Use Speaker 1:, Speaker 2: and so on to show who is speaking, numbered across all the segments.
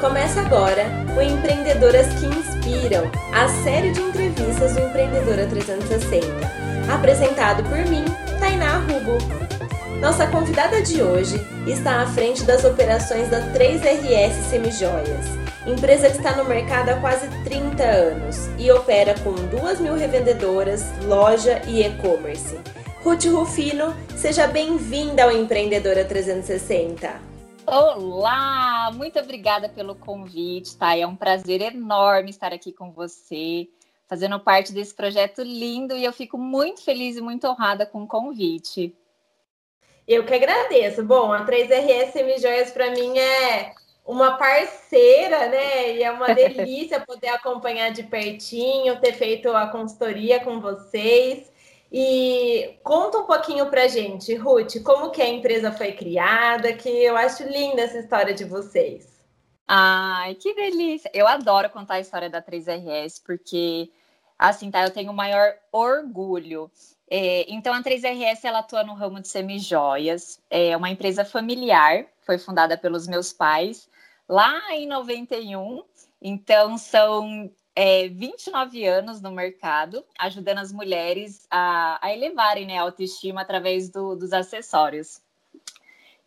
Speaker 1: Começa agora o Empreendedoras que Inspiram, a série de entrevistas do Empreendedora 360. Apresentado por mim, Tainá Rubo. Nossa convidada de hoje está à frente das operações da 3RS Semijoias, empresa que está no mercado há quase 30 anos e opera com 2 mil revendedoras, loja e e-commerce. Ruth Rufino, seja bem-vinda ao Empreendedora 360.
Speaker 2: Olá, muito obrigada pelo convite, tá? É um prazer enorme estar aqui com você, fazendo parte desse projeto lindo e eu fico muito feliz e muito honrada com o convite.
Speaker 1: Eu que agradeço. Bom, a 3RS Semijoias para mim é uma parceira, né? E é uma delícia poder acompanhar de pertinho, ter feito a consultoria com vocês. E conta um pouquinho pra gente, Ruth, como que a empresa foi criada, que eu acho linda essa história de vocês.
Speaker 2: Ai, que delícia! Eu adoro contar a história da 3RS, porque, assim, tá, eu tenho o maior orgulho. É, então, a 3RS, ela atua no ramo de semijoias, é uma empresa familiar, foi fundada pelos meus pais lá em 91, então são é, 29 anos no mercado, ajudando as mulheres a, a elevarem né, a autoestima através do, dos acessórios.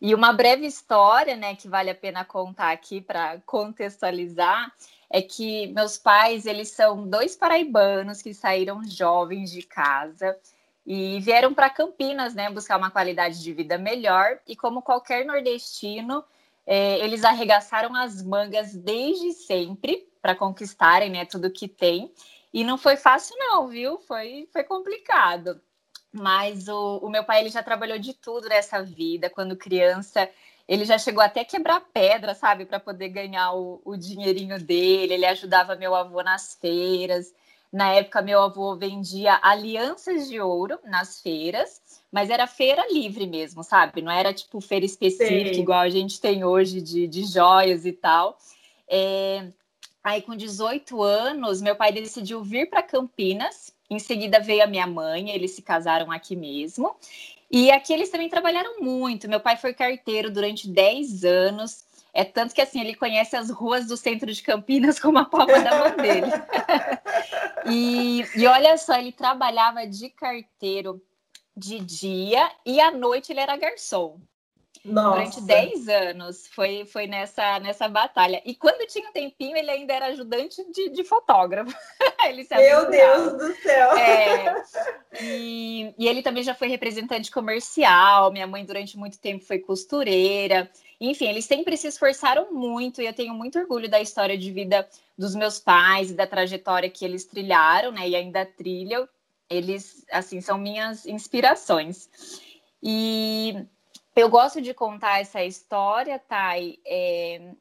Speaker 2: E uma breve história, né, que vale a pena contar aqui para contextualizar, é que meus pais, eles são dois paraibanos que saíram jovens de casa e vieram para Campinas, né, buscar uma qualidade de vida melhor. E como qualquer nordestino, é, eles arregaçaram as mangas desde sempre para conquistarem né, tudo que tem. E não foi fácil, não, viu? Foi, foi complicado. Mas o, o meu pai ele já trabalhou de tudo nessa vida. Quando criança, ele já chegou até a quebrar pedra, sabe, para poder ganhar o, o dinheirinho dele. Ele ajudava meu avô nas feiras. Na época, meu avô vendia alianças de ouro nas feiras, mas era feira livre mesmo, sabe? Não era tipo feira específica, Sim. igual a gente tem hoje de, de joias e tal. É, Aí, com 18 anos, meu pai decidiu vir para Campinas. Em seguida veio a minha mãe, eles se casaram aqui mesmo. E aqui eles também trabalharam muito. Meu pai foi carteiro durante 10 anos. É tanto que assim ele conhece as ruas do centro de Campinas como a palma da mão dele. e, e olha só, ele trabalhava de carteiro de dia e à noite ele era garçom. Nossa. Durante 10 anos foi, foi nessa, nessa batalha. E quando tinha um tempinho, ele ainda era ajudante de, de fotógrafo.
Speaker 1: ele Meu Deus do céu!
Speaker 2: É, e, e ele também já foi representante comercial. Minha mãe, durante muito tempo, foi costureira. Enfim, eles sempre se esforçaram muito e eu tenho muito orgulho da história de vida dos meus pais e da trajetória que eles trilharam, né? E ainda trilham. Eles, assim, são minhas inspirações. E eu gosto de contar essa história, Thay, é,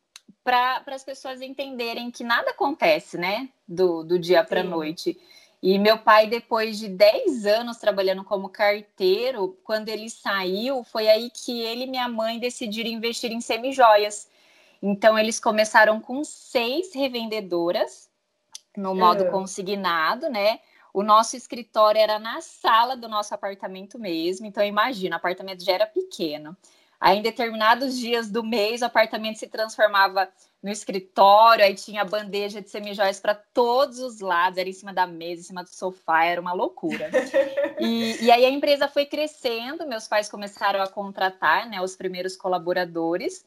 Speaker 2: para as pessoas entenderem que nada acontece, né? Do, do dia para a noite. E meu pai, depois de 10 anos trabalhando como carteiro, quando ele saiu, foi aí que ele e minha mãe decidiram investir em semijoias. Então, eles começaram com seis revendedoras no modo uhum. consignado, né? O nosso escritório era na sala do nosso apartamento mesmo, então imagina, o apartamento já era pequeno. Aí, em determinados dias do mês, o apartamento se transformava no escritório, aí tinha bandeja de semijóias para todos os lados, era em cima da mesa, em cima do sofá, era uma loucura. E, e, aí a empresa foi crescendo, meus pais começaram a contratar né, os primeiros colaboradores,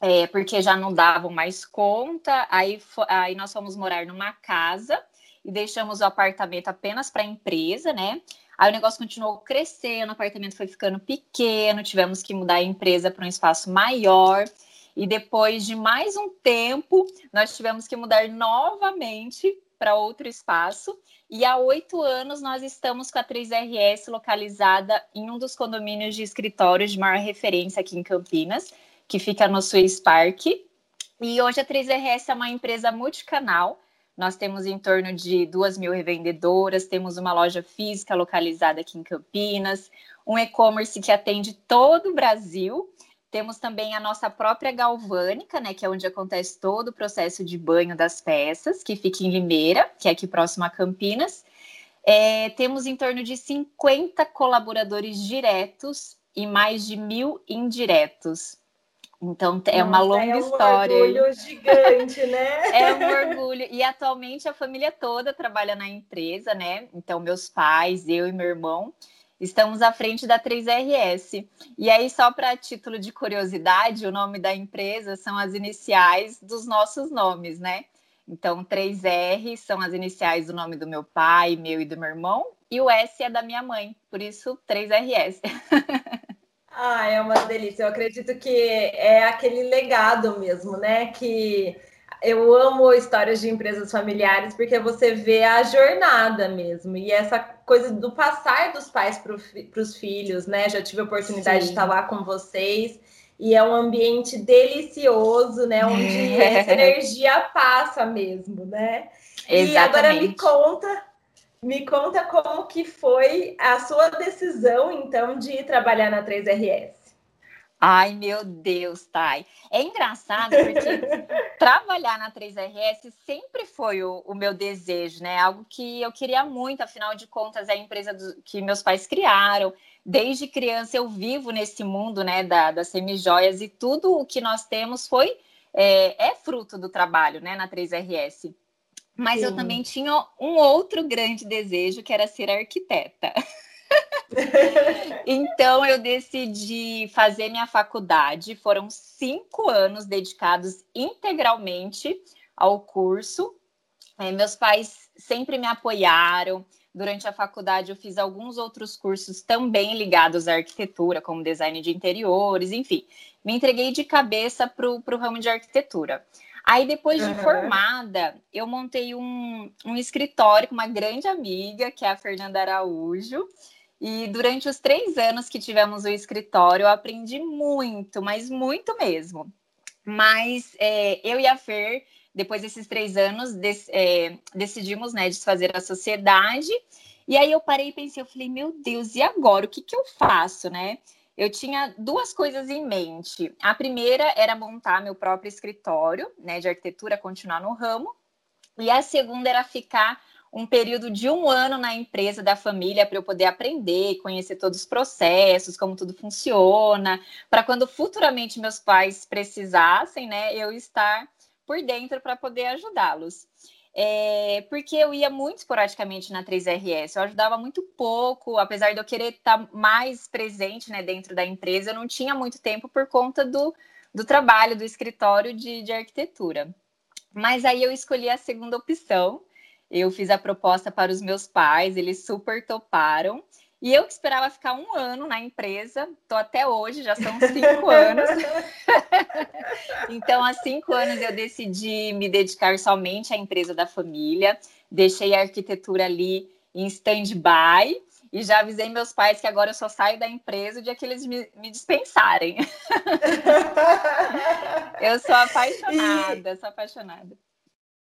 Speaker 2: é, porque já não davam mais conta, aí, aí nós fomos morar numa casa e deixamos o apartamento apenas para a empresa, né? Aí o negócio continuou crescendo, o apartamento foi ficando pequeno, tivemos que mudar a empresa para um espaço maior. E depois de mais um tempo, nós tivemos que mudar novamente para outro espaço. E há oito anos nós estamos com a 3RS localizada em um dos condomínios de escritórios de maior referência aqui em Campinas, que fica no Swiss Park. E hoje a 3RS é uma empresa multicanal nós temos em torno de duas mil revendedoras, temos uma loja física localizada aqui em Campinas, um e-commerce que atende todo o Brasil. Temos também a nossa própria galvânica, né, que é onde acontece todo o processo de banho das peças, que fica em Limeira, que é aqui próximo a Campinas. É, temos em torno de 50 colaboradores diretos e mais de mil indiretos. Então é uma longa
Speaker 1: é um
Speaker 2: história.
Speaker 1: É um orgulho gigante, né?
Speaker 2: é um orgulho. E atualmente a família toda trabalha na empresa, né? Então, meus pais, eu e meu irmão, estamos à frente da 3RS. E aí, só para título de curiosidade, o nome da empresa são as iniciais dos nossos nomes, né? Então, 3R são as iniciais do nome do meu pai, meu e do meu irmão, e o S é da minha mãe, por isso 3RS.
Speaker 1: Ah, é uma delícia. Eu acredito que é aquele legado mesmo, né? Que eu amo histórias de empresas familiares porque você vê a jornada mesmo e essa coisa do passar dos pais para os filhos, né? Já tive a oportunidade Sim. de estar lá com vocês e é um ambiente delicioso, né? Onde essa energia passa mesmo, né? Exatamente. E agora me conta, me conta como que foi a sua decisão, então, de trabalhar na 3RS.
Speaker 2: Ai, meu Deus, Thay. É engraçado porque trabalhar na 3RS sempre foi o, o, meu desejo, né? Algo que eu queria muito, afinal de contas, é a empresa do, que meus pais criaram. Desde criança eu vivo nesse mundo, né, da, das semijoias e tudo o que nós temos foi é, é fruto do trabalho, né, na 3RS. Mas Sim. eu também tinha um outro grande desejo, que era ser arquiteta. então eu decidi fazer minha faculdade. Foram cinco anos dedicados integralmente ao curso. É, meus pais sempre me apoiaram. Durante a faculdade, eu fiz alguns outros cursos também ligados à arquitetura, como design de interiores, enfim. Me entreguei de cabeça para o ramo de arquitetura. Aí, depois de uhum. formada, eu montei um, um escritório com uma grande amiga, que é a Fernanda Araújo. E durante os três anos que tivemos o escritório, eu aprendi muito, mas muito mesmo. Mas é, eu e a Fer, depois desses três anos, é, decidimos né, desfazer a sociedade. E aí eu parei e pensei, eu falei, meu Deus, e agora? O que, que eu faço, né? Eu tinha duas coisas em mente. A primeira era montar meu próprio escritório, né, de arquitetura, continuar no ramo. E a segunda era ficar um período de um ano na empresa da família para eu poder aprender, conhecer todos os processos, como tudo funciona, para quando futuramente meus pais precisassem, né, eu estar por dentro para poder ajudá-los. É, porque eu ia muito esporadicamente na 3RS, eu ajudava muito pouco, apesar de eu querer estar mais presente né, dentro da empresa, eu não tinha muito tempo por conta do, do trabalho do escritório de, de arquitetura. Mas aí eu escolhi a segunda opção, eu fiz a proposta para os meus pais, eles super toparam. E eu que esperava ficar um ano na empresa, estou até hoje, já são cinco anos. então, há cinco anos eu decidi me dedicar somente à empresa da família, deixei a arquitetura ali em stand-by e já avisei meus pais que agora eu só saio da empresa o dia que eles me, me dispensarem. eu sou apaixonada, e... sou apaixonada.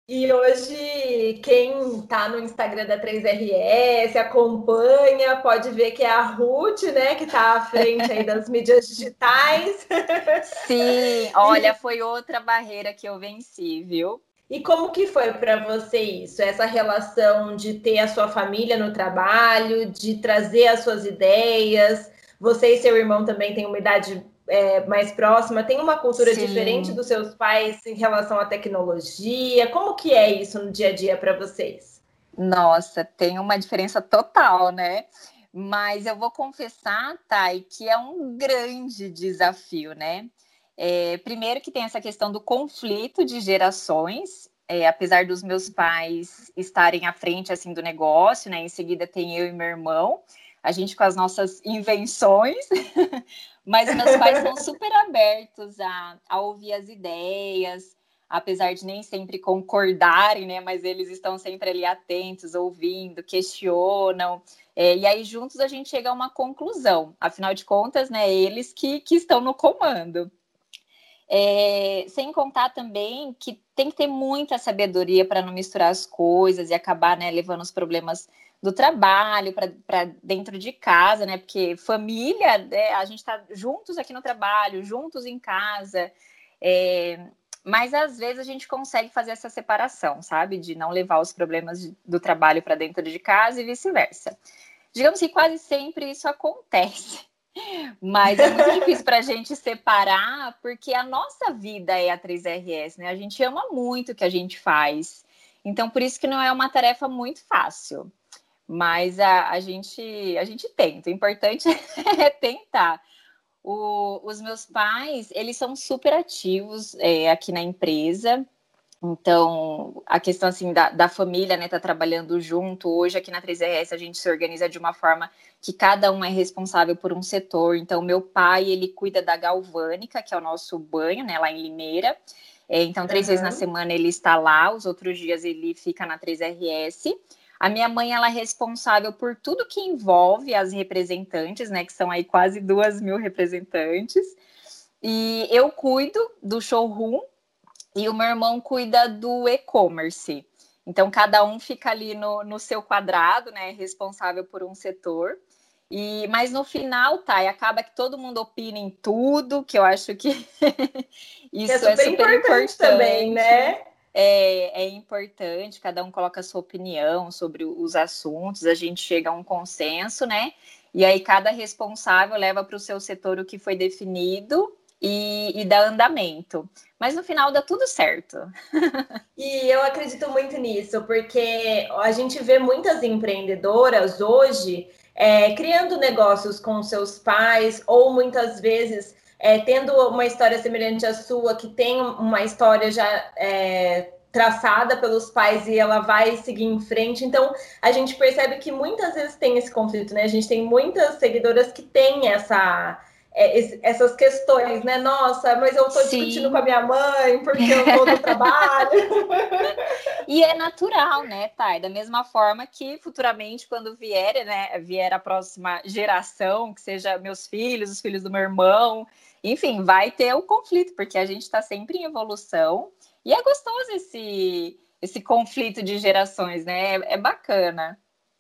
Speaker 1: E hoje, quem está no Instagram da 3RS, acompanha, pode ver que é a Ruth, né, que está à frente aí das mídias digitais.
Speaker 2: Sim, olha, foi outra barreira que eu venci, viu?
Speaker 1: E como que foi para você isso? Essa relação de ter a sua família no trabalho, de trazer as suas ideias. Você e seu irmão também têm uma idade é, mais próxima, tem uma cultura Sim. diferente dos seus pais em relação à tecnologia? Como que é isso no dia a dia para vocês?
Speaker 2: Nossa, tem uma diferença total, né? Mas eu vou confessar, Thay, que é um grande desafio, né? É, primeiro que tem essa questão do conflito de gerações, é, apesar dos meus pais estarem à frente assim do negócio, né? Em seguida tem eu e meu irmão, a gente com as nossas invenções, Mas meus pais são super abertos a, a ouvir as ideias, apesar de nem sempre concordarem, né? Mas eles estão sempre ali atentos, ouvindo, questionam. É, e aí, juntos, a gente chega a uma conclusão. Afinal de contas, né? Eles que, que estão no comando. É, sem contar também que tem que ter muita sabedoria para não misturar as coisas e acabar né, levando os problemas do trabalho para dentro de casa, né? Porque família, né? a gente está juntos aqui no trabalho, juntos em casa. É, mas às vezes a gente consegue fazer essa separação, sabe? De não levar os problemas do trabalho para dentro de casa e vice-versa. Digamos que quase sempre isso acontece. Mas é muito difícil para a gente separar, porque a nossa vida é a 3RS, né? A gente ama muito o que a gente faz. Então, por isso que não é uma tarefa muito fácil. Mas a, a, gente, a gente tenta. O importante é tentar. O, os meus pais, eles são super ativos é, aqui na empresa. Então, a questão assim da, da família, né, tá trabalhando junto. Hoje aqui na 3RS a gente se organiza de uma forma que cada um é responsável por um setor. Então, meu pai, ele cuida da galvânica, que é o nosso banho, né, lá em Limeira. É, então, três uhum. vezes na semana ele está lá, os outros dias ele fica na 3RS. A minha mãe, ela é responsável por tudo que envolve as representantes, né, que são aí quase duas mil representantes. E eu cuido do showroom, e o meu irmão cuida do e-commerce. Então, cada um fica ali no, no seu quadrado, né? Responsável por um setor. E, mas no final, tá, e acaba que todo mundo opina em tudo, que eu acho que isso é super, é super importante, importante, também, né? É, é importante, cada um coloca a sua opinião sobre os assuntos, a gente chega a um consenso, né? E aí cada responsável leva para o seu setor o que foi definido e, e dá andamento. Mas no final dá tudo certo.
Speaker 1: e eu acredito muito nisso, porque a gente vê muitas empreendedoras hoje é, criando negócios com seus pais, ou muitas vezes é, tendo uma história semelhante à sua, que tem uma história já é, traçada pelos pais e ela vai seguir em frente. Então, a gente percebe que muitas vezes tem esse conflito, né? A gente tem muitas seguidoras que têm essa é, essas questões, né? Nossa, mas eu estou discutindo com a minha mãe porque eu estou no trabalho.
Speaker 2: e é natural, né, Thay? Da mesma forma que futuramente, quando vier, né, vier a próxima geração, que seja meus filhos, os filhos do meu irmão, enfim, vai ter o conflito, porque a gente está sempre em evolução. E é gostoso esse, esse conflito de gerações, né? É, é bacana.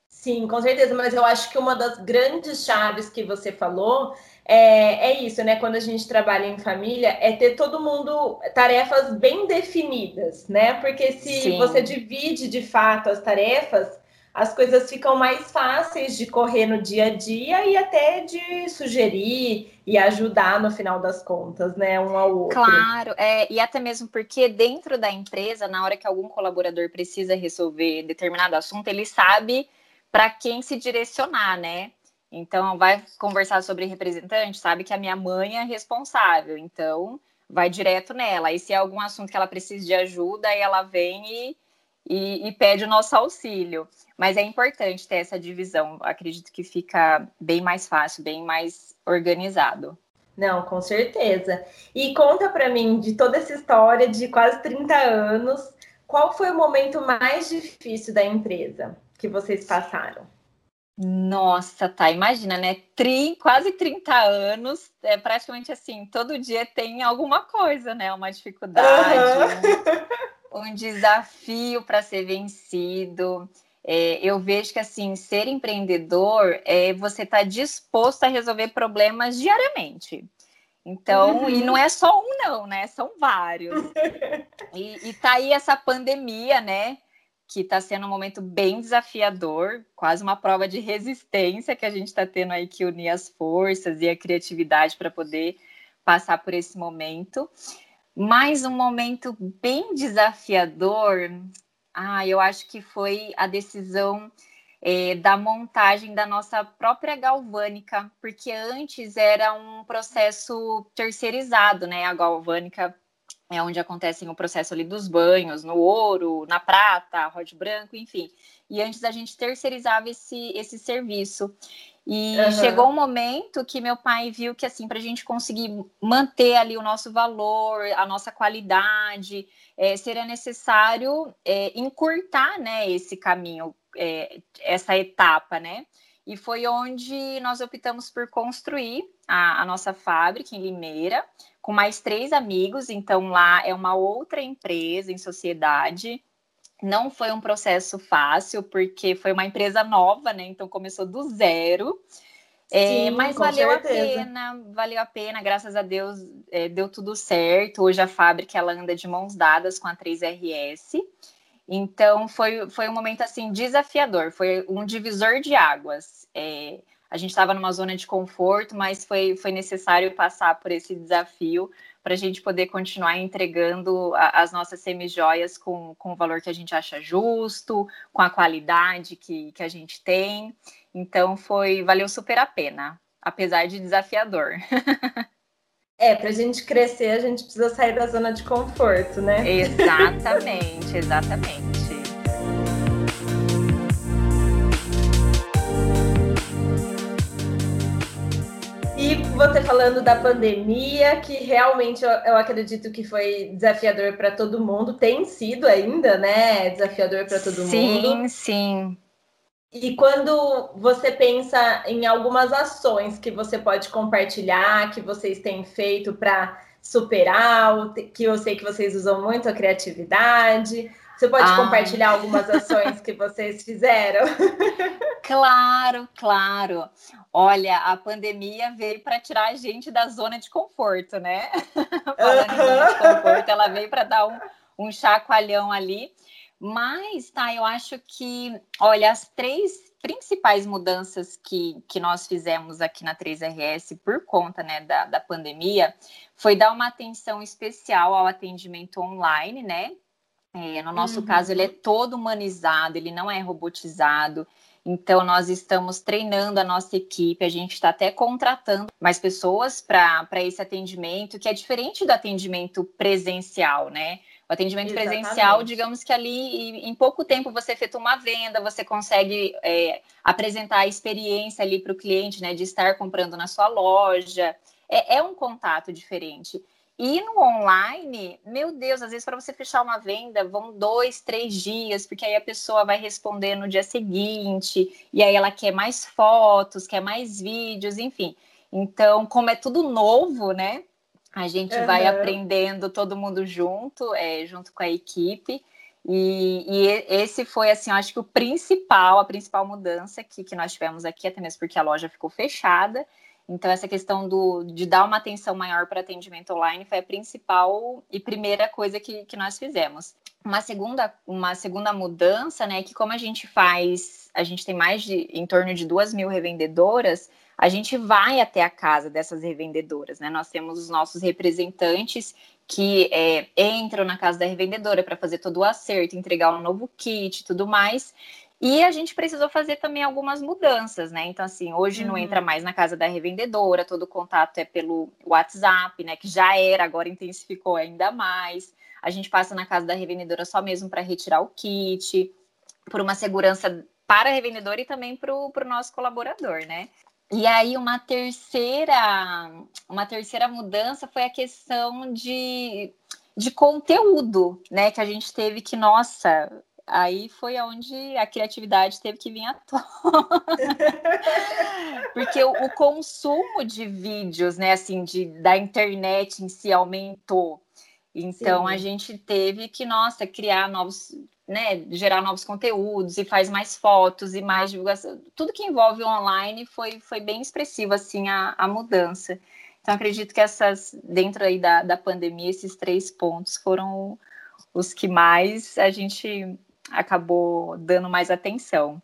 Speaker 1: Sim, com certeza, mas eu acho que uma das grandes chaves que você falou é, é isso, né? Quando a gente trabalha em família, é ter todo mundo tarefas bem definidas, né? Porque se Sim. você divide de fato as tarefas, as coisas ficam mais fáceis de correr no dia a dia e até de sugerir e ajudar no final das contas, né, um ao outro.
Speaker 2: Claro, é, e até mesmo porque dentro da empresa, na hora que algum colaborador precisa resolver determinado assunto, ele sabe para quem se direcionar, né? Então, vai conversar sobre representante, sabe que a minha mãe é responsável, então vai direto nela. E se é algum assunto que ela precisa de ajuda, aí ela vem e, e, e pede o nosso auxílio. Mas é importante ter essa divisão. Acredito que fica bem mais fácil, bem mais organizado.
Speaker 1: Não, com certeza. E conta para mim de toda essa história de quase 30 anos, qual foi o momento mais difícil da empresa que vocês passaram?
Speaker 2: Nossa, tá. Imagina, né? Tri, quase 30 anos, é praticamente assim, todo dia tem alguma coisa, né? Uma dificuldade, uhum. um, um, desafio para ser vencido. É, eu vejo que assim, ser empreendedor é você estar tá disposto a resolver problemas diariamente. Então, uhum. e não é só um, não, né? São vários. e, e tá aí essa pandemia, né? Que está sendo um momento bem desafiador, quase uma prova de resistência que a gente está tendo aí que unir as forças e a criatividade para poder passar por esse momento. Mas um momento bem desafiador, ah, eu acho que foi a decisão é, da montagem da nossa própria galvânica, porque antes era um processo terceirizado, né? A galvânica é onde acontecem o processo ali dos banhos, no ouro, na prata, rote branco, enfim. E antes a gente terceirizava esse, esse serviço. E uhum. chegou um momento que meu pai viu que, assim, para a gente conseguir manter ali o nosso valor, a nossa qualidade, é, seria necessário é, encurtar, né, esse caminho, é, essa etapa, né? E foi onde nós optamos por construir a, a nossa fábrica em Limeira, com mais três amigos, então lá é uma outra empresa em sociedade. Não foi um processo fácil, porque foi uma empresa nova, né? Então começou do zero. É, Sim, é, mas valeu certeza. a pena, valeu a pena, graças a Deus é, deu tudo certo. Hoje a fábrica ela anda de mãos dadas com a 3RS. Então foi, foi um momento assim desafiador, foi um divisor de águas. É, a gente estava numa zona de conforto, mas foi, foi necessário passar por esse desafio para a gente poder continuar entregando a, as nossas semijoias com, com o valor que a gente acha justo, com a qualidade que, que a gente tem. Então foi valeu super a pena, apesar de desafiador.
Speaker 1: É, para a gente crescer, a gente precisa sair da zona de conforto, né?
Speaker 2: Exatamente, exatamente.
Speaker 1: E você falando da pandemia, que realmente eu, eu acredito que foi desafiador para todo mundo, tem sido ainda, né? Desafiador para todo
Speaker 2: sim,
Speaker 1: mundo.
Speaker 2: Sim, sim.
Speaker 1: E quando você pensa em algumas ações que você pode compartilhar, que vocês têm feito para superar, que eu sei que vocês usam muito a criatividade, você pode ah. compartilhar algumas ações que vocês fizeram?
Speaker 2: Claro, claro. Olha, a pandemia veio para tirar a gente da zona de conforto, né? Falando em zona de conforto, ela veio para dar um, um chacoalhão ali. Mas, tá, eu acho que, olha, as três principais mudanças que, que nós fizemos aqui na 3RS por conta né, da, da pandemia foi dar uma atenção especial ao atendimento online, né? É, no nosso uhum. caso, ele é todo humanizado, ele não é robotizado. Então, nós estamos treinando a nossa equipe, a gente está até contratando mais pessoas para esse atendimento, que é diferente do atendimento presencial, né? O atendimento Exatamente. presencial, digamos que ali em pouco tempo você efetua uma venda, você consegue é, apresentar a experiência ali para o cliente, né, de estar comprando na sua loja. É, é um contato diferente. E no online, meu Deus, às vezes para você fechar uma venda vão dois, três dias, porque aí a pessoa vai responder no dia seguinte, e aí ela quer mais fotos, quer mais vídeos, enfim. Então, como é tudo novo, né? A gente uhum. vai aprendendo todo mundo junto, é, junto com a equipe. E, e, esse foi, assim, eu acho que o principal, a principal mudança que, que nós tivemos aqui, até mesmo porque a loja ficou fechada. Então, essa questão do, de dar uma atenção maior para atendimento online foi a principal e primeira coisa que, que nós fizemos. Uma segunda, uma segunda mudança, né, é que como a gente faz, a gente tem mais de em torno de duas mil revendedoras, a gente vai até a casa dessas revendedoras, né? Nós temos os nossos representantes que é, entram na casa da revendedora para fazer todo o acerto, entregar um novo kit e tudo mais. E a gente precisou fazer também algumas mudanças, né? Então, assim, hoje uhum. não entra mais na casa da revendedora, todo o contato é pelo WhatsApp, né? Que já era, agora intensificou ainda mais. A gente passa na casa da revendedora só mesmo para retirar o kit, por uma segurança para a revendedora e também para o nosso colaborador, né? E aí uma terceira, uma terceira mudança foi a questão de, de conteúdo, né? Que a gente teve que, nossa, aí foi onde a criatividade teve que vir à tona. Porque o, o, consumo de vídeos, né, assim, de, da internet em si aumentou. Então Sim. a gente teve que, nossa, criar novos, né, gerar novos conteúdos e faz mais fotos e mais divulgação. Tudo que envolve o online foi, foi bem expressivo, assim, a, a mudança. Então, acredito que essas, dentro aí da, da pandemia, esses três pontos foram os que mais a gente acabou dando mais atenção.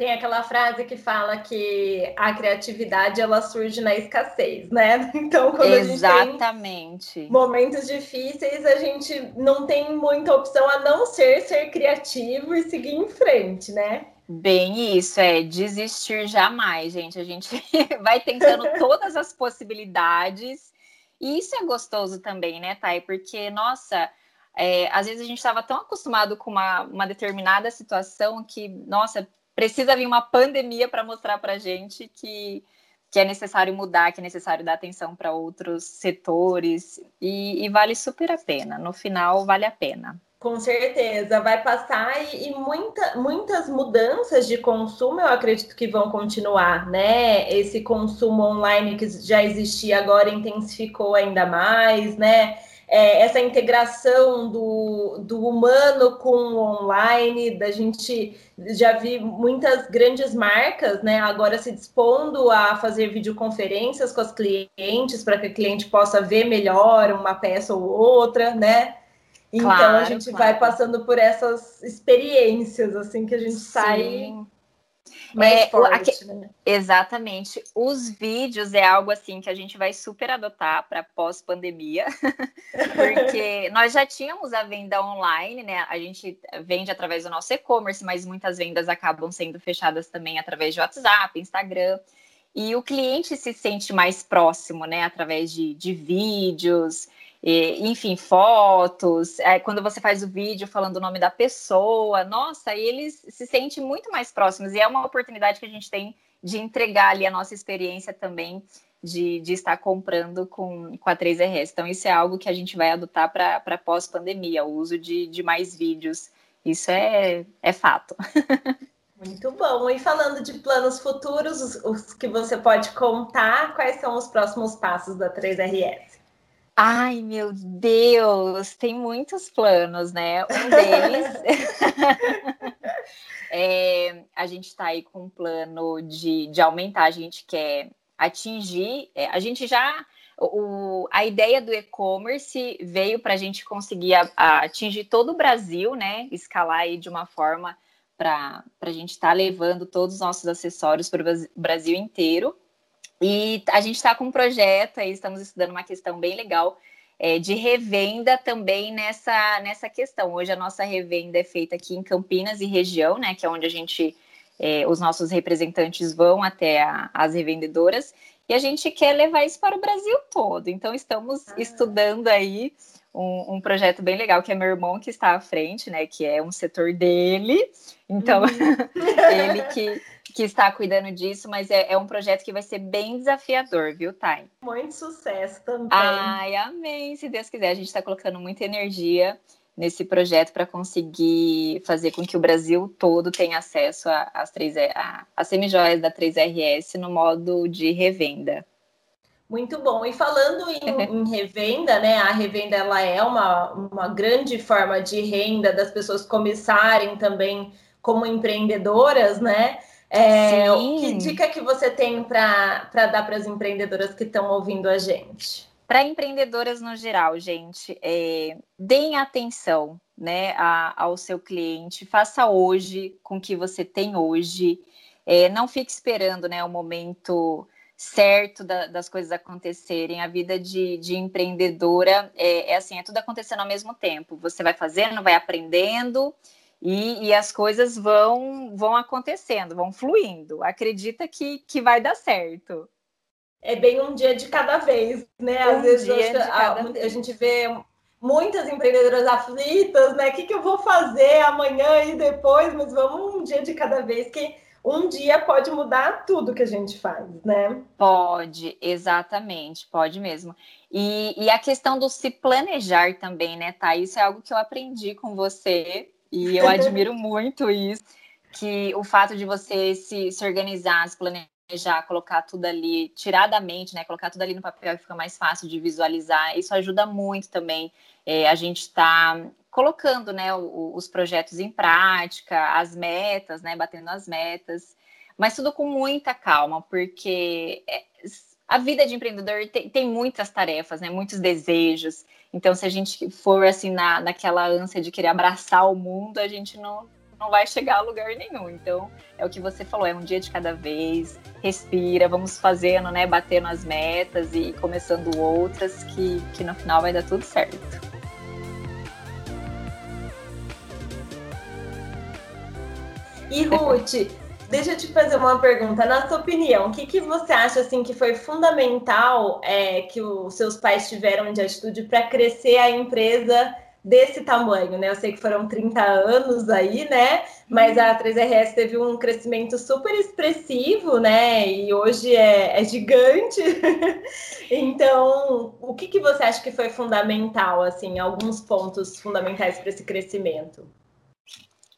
Speaker 1: Tem aquela frase que fala que a criatividade ela surge na escassez, né? Então, quando
Speaker 2: Exatamente.
Speaker 1: a gente tem momentos difíceis, a gente não tem muita opção a não ser ser criativo e seguir em frente, né?
Speaker 2: Bem, isso é desistir jamais, gente. A gente vai tentando todas as possibilidades. E isso é gostoso também, né, Thay? Porque, nossa, é, às vezes a gente estava tão acostumado com uma, uma determinada situação que, nossa, precisa vir uma pandemia para mostrar para gente que, que é necessário mudar, que é necessário dar atenção para outros setores e, e, vale super a pena. No final, vale a pena.
Speaker 1: Com certeza, vai passar e, e muita, muitas mudanças de consumo eu acredito que vão continuar, né? Esse consumo online que já existia agora intensificou ainda mais, né? É, essa integração do, do humano com o online, da gente já vi muitas grandes marcas, né, agora se dispondo a fazer videoconferências com os clientes para que o cliente possa ver melhor uma peça ou outra, né? Então claro, a gente claro. vai passando por essas experiências assim que a gente Sim. sai
Speaker 2: Mais é, forte, né? Exatamente. Os vídeos é algo assim que a gente vai super adotar para pós-pandemia, porque nós já tínhamos a venda online, né? A gente vende através do nosso e-commerce, mas muitas vendas acabam sendo fechadas também através de WhatsApp, Instagram. E o cliente se sente mais próximo, né? Através de, de vídeos, e, enfim, fotos. É, quando você faz o vídeo falando o nome da pessoa, nossa, eles se sentem muito mais próximos. E é uma oportunidade que a gente tem de entregar ali a nossa experiência também de, de estar comprando com, com a 3RS. Então, isso é algo que a gente vai adotar para pós-pandemia, o uso de, de mais vídeos. Isso é, é fato.
Speaker 1: Muito bom. E falando de planos futuros, os, os, que você pode contar, quais são os próximos passos da 3RS?
Speaker 2: Ai, meu Deus, tem muitos planos, né? Um deles é, a gente está aí com um plano de, de aumentar, a gente quer atingir, é, a gente já. O, a ideia do e-commerce veio para a gente conseguir a, a atingir todo o Brasil, né? Escalar aí de uma forma para a gente estar tá levando todos os nossos acessórios para o Brasil inteiro. E a gente está com um projeto aí, estamos estudando uma questão bem legal é, de revenda também nessa, nessa questão. Hoje a nossa revenda é feita aqui em Campinas e região, né? Que é onde a gente, é, os nossos representantes vão até a, as revendedoras, e a gente quer levar isso para o Brasil todo. Então estamos ah. estudando aí um, um, projeto bem legal, que é meu irmão que está à frente, né? Que é um setor dele. Então, uhum. ele que que está cuidando disso, mas é, é, um projeto que vai ser bem desafiador, viu, Thay?
Speaker 1: Muito sucesso também.
Speaker 2: Ai, amém. Se Deus quiser, a gente está colocando muita energia nesse projeto para conseguir fazer com que o Brasil todo tenha acesso às três a semijoias da 3RS no modo de revenda.
Speaker 1: Muito bom. E falando em, em, revenda, né? A revenda ela é uma, uma grande forma de renda das pessoas começarem também como empreendedoras, né? É, que dica que você tem para dar para as empreendedoras que estão ouvindo a gente?
Speaker 2: Para empreendedoras no geral, gente, é, deem atenção né, a, ao seu cliente, faça hoje com o que você tem hoje. É, não fique esperando né, o momento certo da, das coisas acontecerem. A vida de, de empreendedora é, é, assim, é tudo acontecendo ao mesmo tempo. Você vai fazendo, vai aprendendo e, e, as coisas vão vão acontecendo, vão fluindo. Acredita que, que vai dar certo.
Speaker 1: É bem um dia de cada vez, né? Às um vezes a, a, gente vê muitas empreendedoras aflitas, né? O que, que eu vou fazer amanhã e depois? Mas vamos um dia de cada vez, que um dia pode mudar tudo que a gente faz, né?
Speaker 2: Pode, exatamente, pode mesmo. E, e a questão do se planejar também, né, Tá? Isso é algo que eu aprendi com você e eu admiro muito isso, que o fato de você se, se organizar, se planejar, colocar tudo ali, tirar da mente, né? Colocar tudo ali no papel fica mais fácil de visualizar. Isso ajuda muito também. É, a gente está colocando né, o, os projetos em prática, as metas, né? Batendo as metas, mas tudo com muita calma, porque é, a vida de empreendedor tem, tem, muitas tarefas, né? Muitos desejos. Então, se a gente for assim na, naquela ânsia de querer abraçar o mundo, a gente não, não vai chegar a lugar nenhum. Então, é o que você falou, é um dia de cada vez, respira, vamos fazendo, né? Batendo as metas e começando outras, que, que no final vai dar tudo certo.
Speaker 1: E Ruth, Deixa eu te fazer uma pergunta. Na sua opinião, o que, que você acha assim que foi fundamental é, que os seus pais tiveram de atitude para crescer a empresa desse tamanho, né? Eu sei que foram 30 anos aí, né? Mas a 3RS teve um crescimento super expressivo, né? E hoje é, é gigante. então, o que, que você acha que foi fundamental, assim, alguns pontos fundamentais para esse crescimento?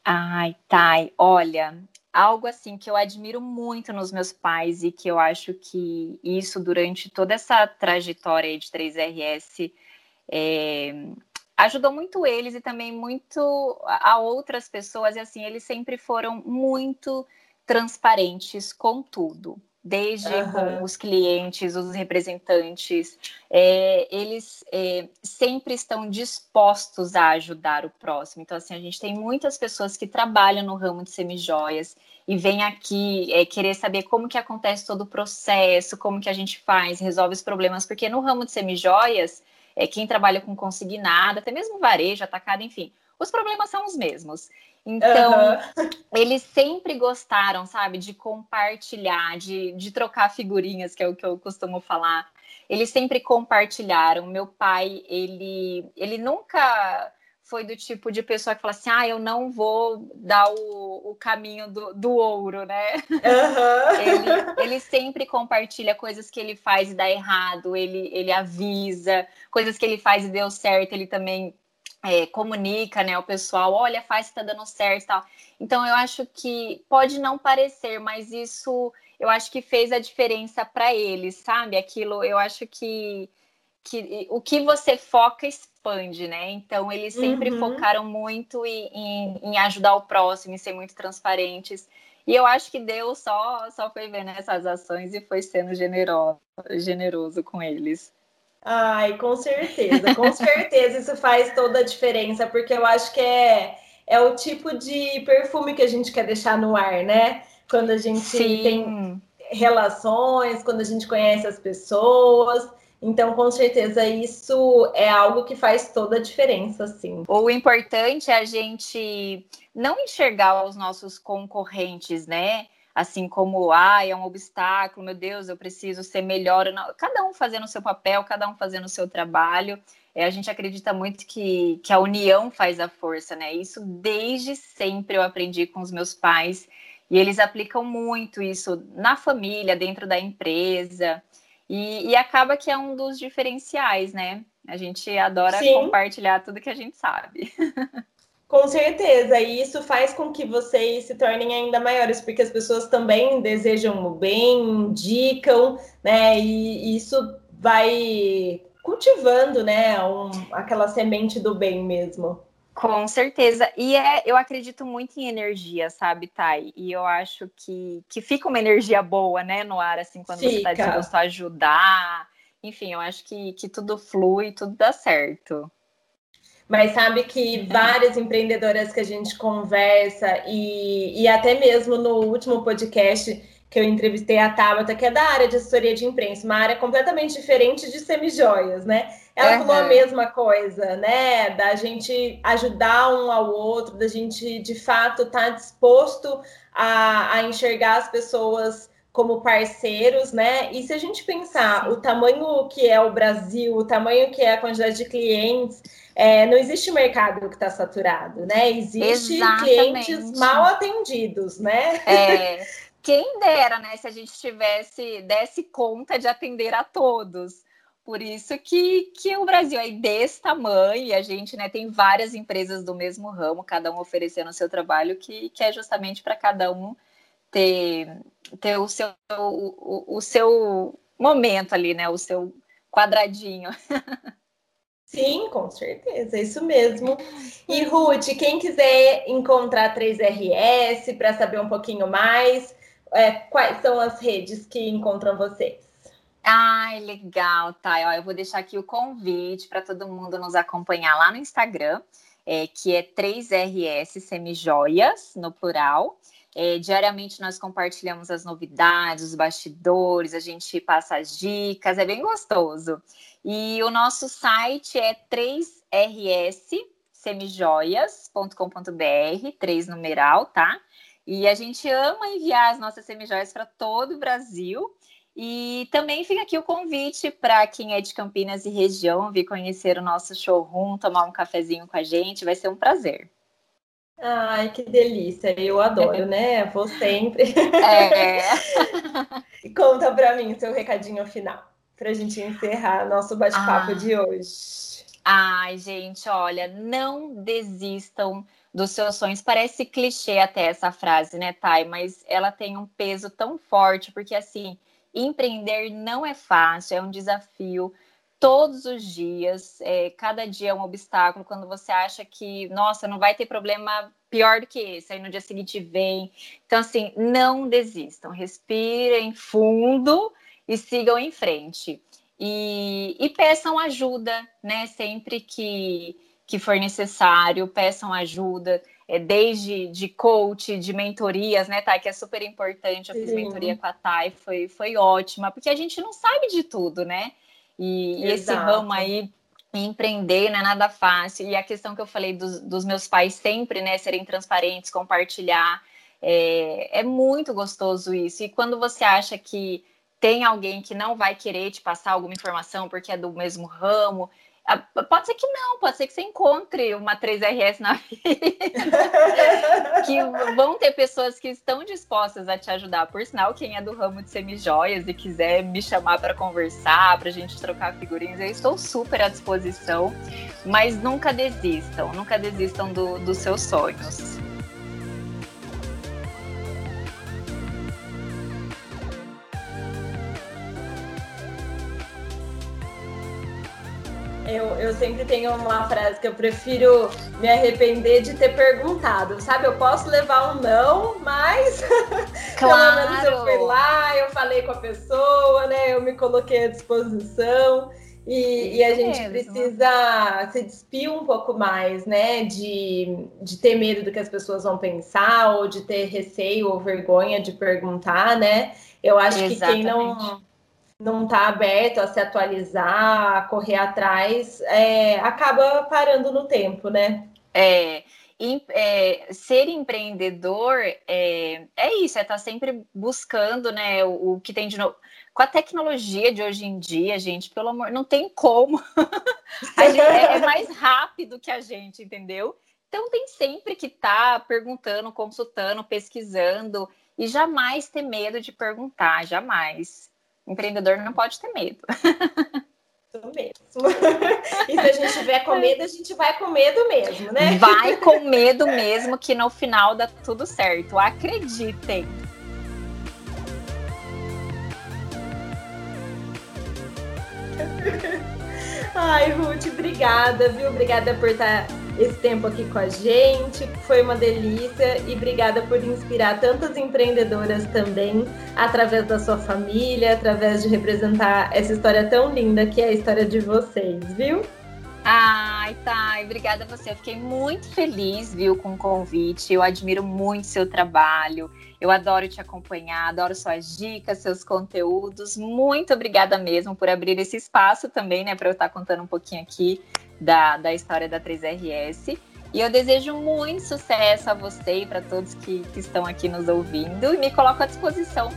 Speaker 2: Ai, Thay, olha, algo assim que eu admiro muito nos meus pais e que eu acho que isso durante toda essa trajetória de 3RS é, ajudou muito eles e também muito a outras pessoas e assim eles sempre foram muito transparentes com tudo. Desde uhum. com os clientes, os representantes, é, eles é, sempre estão dispostos a ajudar o próximo. Então, assim, a gente tem muitas pessoas que trabalham no ramo de semijoias e vêm aqui é, querer saber como que acontece todo o processo, como que a gente faz, resolve os problemas, porque no ramo de semijoias, é, quem trabalha com consignado, até mesmo varejo, atacado, enfim, os problemas são os mesmos. Então, uhum. eles sempre gostaram, sabe, de compartilhar, de, de trocar figurinhas, que é o que eu costumo falar. Eles sempre compartilharam. Meu pai, ele, ele nunca foi do tipo de pessoa que fala assim: ah, eu não vou dar o, o caminho do, do ouro, né? Uhum. ele, ele sempre compartilha coisas que ele faz e dá errado, ele, ele avisa, coisas que ele faz e deu certo, ele também é, comunica, né, o pessoal, olha, faz que tá dando certo e tal. Então eu acho que pode não parecer, mas isso eu acho que fez a diferença para eles, sabe? Aquilo, eu acho que, que o que você foca expande, né? Então eles sempre uhum. focaram muito em, em, em, ajudar o próximo, em ser muito transparentes. E eu acho que Deus só, só foi vendo essas ações e foi sendo generoso, generoso com eles.
Speaker 1: Ai, com certeza, com certeza isso faz toda a diferença, porque eu acho que é, é o tipo de perfume que a gente quer deixar no ar, né? Quando a gente Sim. tem relações, quando a gente conhece as pessoas. Então, com certeza, isso é algo que faz toda a diferença, sim.
Speaker 2: O importante é a gente não enxergar os nossos concorrentes, né? Assim como, ah, é um obstáculo, meu Deus, eu preciso ser melhor. Cada um fazendo o seu papel, cada um fazendo o seu trabalho. É, a gente acredita muito que, que a união faz a força, né? Isso desde sempre eu aprendi com os meus pais. E eles aplicam muito isso na família, dentro da empresa. E, e acaba que é um dos diferenciais, né? A gente adora Sim. compartilhar tudo que a gente sabe.
Speaker 1: Com certeza, e isso faz com que vocês se tornem ainda maiores, porque as pessoas também desejam o bem, indicam, né? E isso vai cultivando, né? Um, aquela semente do bem mesmo.
Speaker 2: Com certeza. E é, eu acredito muito em energia, sabe, Thay? E eu acho que, que fica uma energia boa, né, no ar, assim, quando fica. você está disposto a ajudar. Enfim, eu acho que, que tudo flui, tudo dá certo.
Speaker 1: Mas sabe que várias empreendedoras que a gente conversa, e, e até mesmo no último podcast que eu entrevistei a Tabata, que é da área de assessoria de imprensa, uma área completamente diferente de semijoias, né? Ela uhum. falou a mesma coisa, né? Da gente ajudar um ao outro, da gente de fato estar tá disposto a, a enxergar as pessoas como parceiros, né? E se a gente pensar o tamanho que é o Brasil, o tamanho que é a quantidade de clientes, é, não existe mercado que está saturado, né? Existe Exatamente. clientes mal atendidos, né?
Speaker 2: É, quem dera, né? Se a gente tivesse desse conta de atender a todos. Por isso que, que o Brasil é desse tamanho e a gente né, tem várias empresas do mesmo ramo, cada um oferecendo o seu trabalho, que, que é justamente para cada um ter, ter o, seu, o, o seu momento ali, né? O seu quadradinho.
Speaker 1: Sim, com certeza, isso mesmo. E Ruth, quem quiser encontrar 3RS para saber um pouquinho mais, é, quais são as redes que encontram vocês?
Speaker 2: Ai, legal, tá. eu vou deixar aqui o convite para todo mundo nos acompanhar lá no Instagram, é, que é 3RS Semijoias, no plural. É, diariamente nós compartilhamos as novidades, os bastidores, a gente passa as dicas, é bem gostoso. E o nosso site é 3rs semijoias.com.br, 3 numeral, tá? E a gente ama enviar as nossas semijoias para todo o Brasil. E também fica aqui o convite para quem é de Campinas e região vir conhecer o nosso showroom, tomar um cafezinho com a gente, vai ser um prazer.
Speaker 1: Ai, que delícia, eu adoro, né? Vou sempre. É. Conta para mim seu recadinho final, para a gente encerrar nosso bate-papo ah. de hoje.
Speaker 2: Ai, gente, olha, não desistam dos seus sonhos. Parece clichê até essa frase, né, Thay? Mas ela tem um peso tão forte, porque assim, empreender não é fácil, é um desafio todos os dias. É, cada dia é um obstáculo. Quando você acha que, nossa, não vai ter problema pior do que esse, aí no dia seguinte vem. Então, assim, não desistam, respirem fundo e sigam em frente. E, e peçam ajuda, né? Sempre que, que for necessário, peçam ajuda é, desde de coach, de mentorias, né, Thay? Que é super importante. Eu fiz Sim. mentoria com a Thay, foi, foi ótima, porque a gente não sabe de tudo, né? E, e esse ramo aí, empreender não é nada fácil. E a questão que eu falei dos, dos meus pais sempre, né, serem transparentes, compartilhar. É, é muito gostoso isso. E quando você acha que tem alguém que não vai querer te passar alguma informação porque é do mesmo ramo, pode ser que não, pode ser que você encontre uma 3RS na vida. que vão ter pessoas que estão dispostas a te ajudar. Por sinal, quem é do ramo de semijoias e quiser me chamar para conversar, para a gente trocar figurinhas, eu estou super à disposição. Mas nunca desistam, nunca desistam do, dos seus sonhos.
Speaker 1: Eu, eu sempre tenho uma frase que eu prefiro me arrepender de ter perguntado, sabe? Eu posso levar um não, mas
Speaker 2: claro.
Speaker 1: pelo menos eu fui lá, eu falei com a pessoa, né? Eu me coloquei à disposição. E, e, a gente precisa se despir um pouco mais, né? De, de ter medo do que as pessoas vão pensar, ou de ter receio ou vergonha de perguntar, né? Eu acho Exatamente. que quem não não está aberto a se atualizar, a correr atrás, é, acaba parando no tempo, né?
Speaker 2: É, é ser empreendedor é, é isso, é estar tá sempre buscando né, o, o, que tem de novo. Com a tecnologia de hoje em dia, gente, pelo amor, não tem como. gente, é, é, mais rápido que a gente, entendeu? Então tem sempre que estar tá perguntando, consultando, pesquisando e jamais ter medo de perguntar, jamais. Empreendedor não pode ter medo.
Speaker 1: Isso mesmo. e se a gente tiver com medo, a gente vai com medo mesmo, né?
Speaker 2: Vai com medo mesmo, que no final dá tudo certo. Acreditem.
Speaker 1: Ai, Ruth, obrigada, viu? Obrigada por estar esse tempo aqui com a gente. Foi uma delícia e obrigada por inspirar tantas empreendedoras também, através da sua família, através de representar essa história tão linda que é a história de vocês, viu?
Speaker 2: Ai, tá. Obrigada a você. Eu fiquei muito feliz, viu, com o convite. Eu admiro muito seu trabalho. Eu adoro te acompanhar, adoro suas dicas, seus conteúdos. Muito obrigada mesmo por abrir esse espaço também, né, para eu estar contando um pouquinho aqui da, da história da 3RS. E eu desejo muito sucesso a você e para todos que, que, estão aqui nos ouvindo. E me coloco à disposição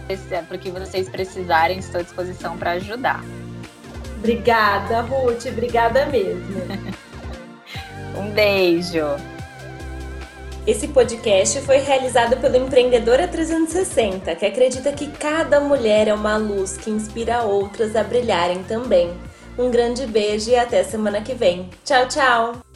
Speaker 2: para o que vocês precisarem. Estou à disposição para ajudar.
Speaker 1: Obrigada, Ruth. Obrigada mesmo.
Speaker 2: um beijo.
Speaker 1: Esse podcast foi realizado pelo Empreendedora 360, que acredita que cada mulher é uma luz que inspira outras a brilharem também. Um grande beijo e até semana que vem. Tchau, tchau!